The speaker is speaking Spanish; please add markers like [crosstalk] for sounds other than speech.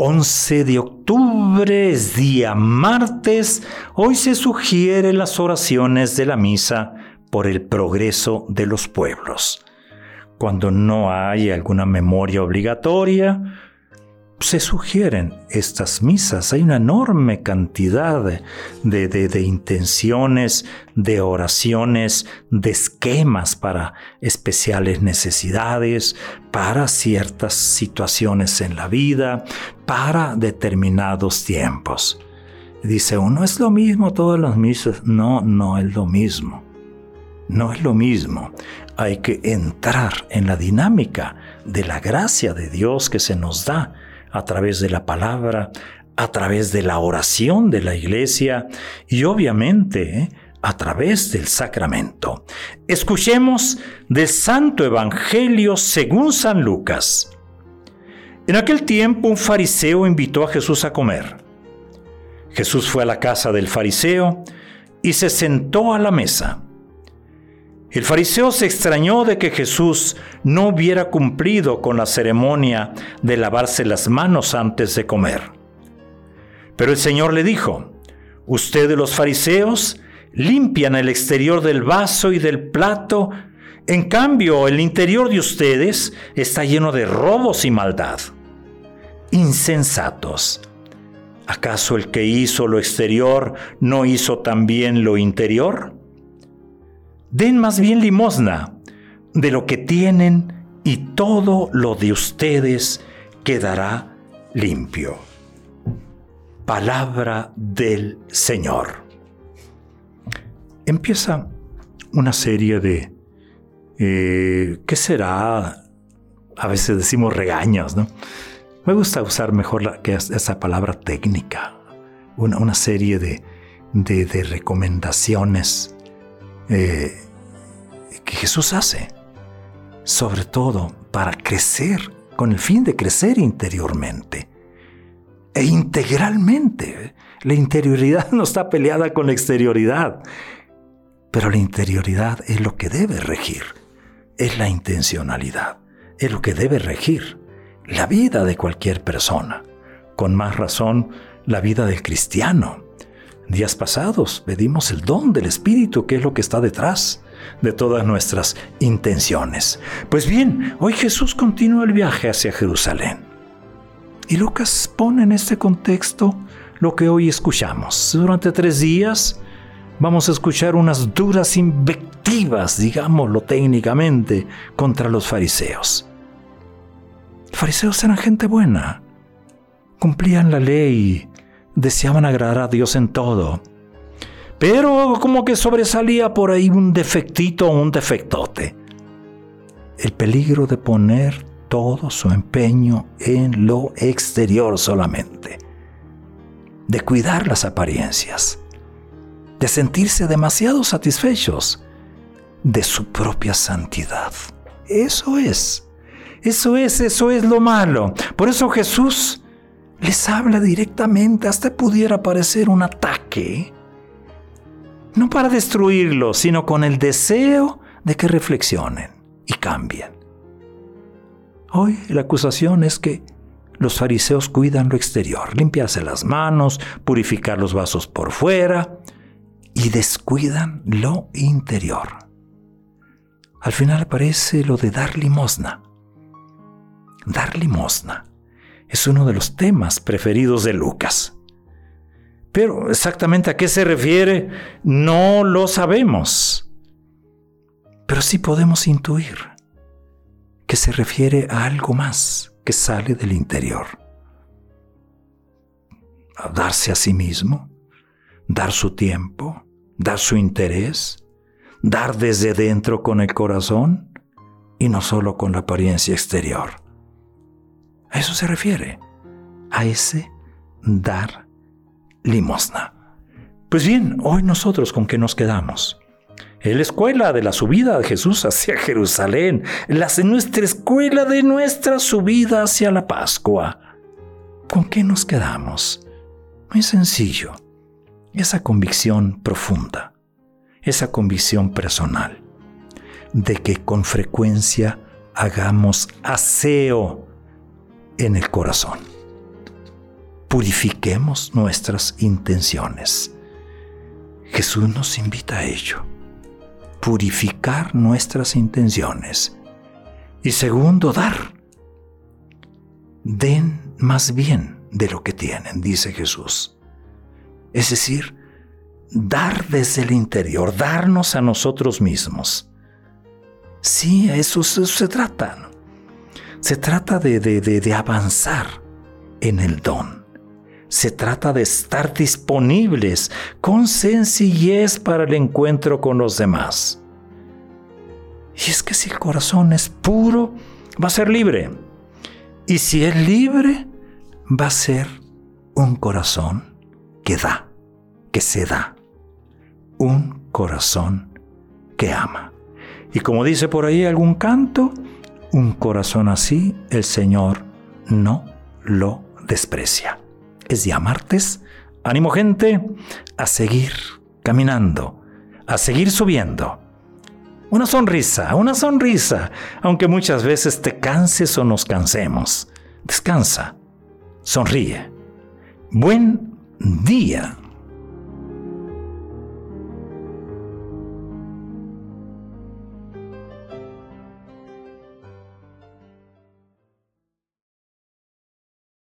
11 de octubre es día martes. Hoy se sugieren las oraciones de la misa por el progreso de los pueblos. Cuando no hay alguna memoria obligatoria, se sugieren estas misas. Hay una enorme cantidad de, de, de, intenciones, de oraciones, de esquemas para especiales necesidades, para ciertas situaciones en la vida, para determinados tiempos. Dice uno, es lo mismo todas las misas. No, no es lo mismo. No es lo mismo. Hay que entrar en la dinámica de la gracia de Dios que se nos da a través de la palabra, a través de la oración de la iglesia y obviamente ¿eh? a través del sacramento. Escuchemos del Santo Evangelio según San Lucas. En aquel tiempo un fariseo invitó a Jesús a comer. Jesús fue a la casa del fariseo y se sentó a la mesa. El fariseo se extrañó de que Jesús no hubiera cumplido con la ceremonia de lavarse las manos antes de comer. Pero el Señor le dijo, ustedes los fariseos limpian el exterior del vaso y del plato, en cambio el interior de ustedes está lleno de robos y maldad. Insensatos. ¿Acaso el que hizo lo exterior no hizo también lo interior? Den más bien limosna de lo que tienen y todo lo de ustedes quedará limpio. Palabra del Señor. Empieza una serie de, eh, ¿qué será? A veces decimos regaños, ¿no? Me gusta usar mejor la, que esa palabra técnica, una, una serie de, de, recomendaciones eh, que Jesús hace, sobre todo para crecer, con el fin de crecer interiormente e integralmente. La interioridad [laughs] no está peleada con la exterioridad, pero la interioridad es lo que debe regir, es la intencionalidad, es lo que debe regir la vida de cualquier persona, con más razón la vida del cristiano días pasados pedimos el don del Espíritu, que es lo que está detrás de todas nuestras intenciones. Pues bien, hoy Jesús continúa el viaje hacia Jerusalén. Y Lucas pone en este contexto lo que hoy escuchamos. Durante tres días vamos a escuchar unas duras invectivas, digámoslo técnicamente, contra los fariseos. Fariseos eran gente buena, cumplían la ley, deseaban agradar a Dios en todo. Pero como que sobresalía por ahí un defectito o un defectote. El peligro de poner todo su empeño en lo exterior solamente. De cuidar las apariencias. De sentirse demasiado satisfechos de su propia santidad. Eso es. Eso es, eso es lo malo. Por eso Jesús les habla directamente, hasta pudiera parecer un ataque. No para destruirlos, sino con el deseo de que reflexionen y cambien. Hoy la acusación es que los fariseos cuidan lo exterior, limpiarse las manos, purificar los vasos por fuera y descuidan lo interior. Al final aparece lo de dar limosna. Dar limosna es uno de los temas preferidos de Lucas. Pero exactamente a qué se refiere no lo sabemos. Pero sí podemos intuir que se refiere a algo más que sale del interior. A darse a sí mismo, dar su tiempo, dar su interés, dar desde dentro con el corazón y no solo con la apariencia exterior. A eso se refiere, a ese dar limosna. Pues bien, hoy nosotros con qué nos quedamos? En la escuela de la subida de Jesús hacia [laughs] Jerusalén, nuestra escuela de nuestra subida hacia la Pascua. ¿Con qué nos quedamos? Muy sencillo, esa convicción profunda, esa convicción personal, de que con frecuencia hagamos aseo en el corazón. Purifiquemos nuestras intenciones. Jesús nos invita a ello. Purificar nuestras intenciones. Y segundo, dar. Den más bien de lo que tienen, dice Jesús. Es decir, dar desde el interior, darnos a nosotros mismos. Sí, eso, eso se trata. Se trata de, de, avanzar en el don. Se trata de estar disponibles con sencillez para el encuentro con los demás. Y es que si el corazón es puro, va a ser libre. Y si es libre, va a ser un corazón que da, que se da. Un corazón que ama. Y como dice por ahí algún canto, un corazón así el Señor no lo desprecia. Es día martes. Ánimo gente a seguir caminando, a seguir subiendo. Una sonrisa, una sonrisa, aunque muchas veces te canses o nos cansemos. Descansa, sonríe. Buen día.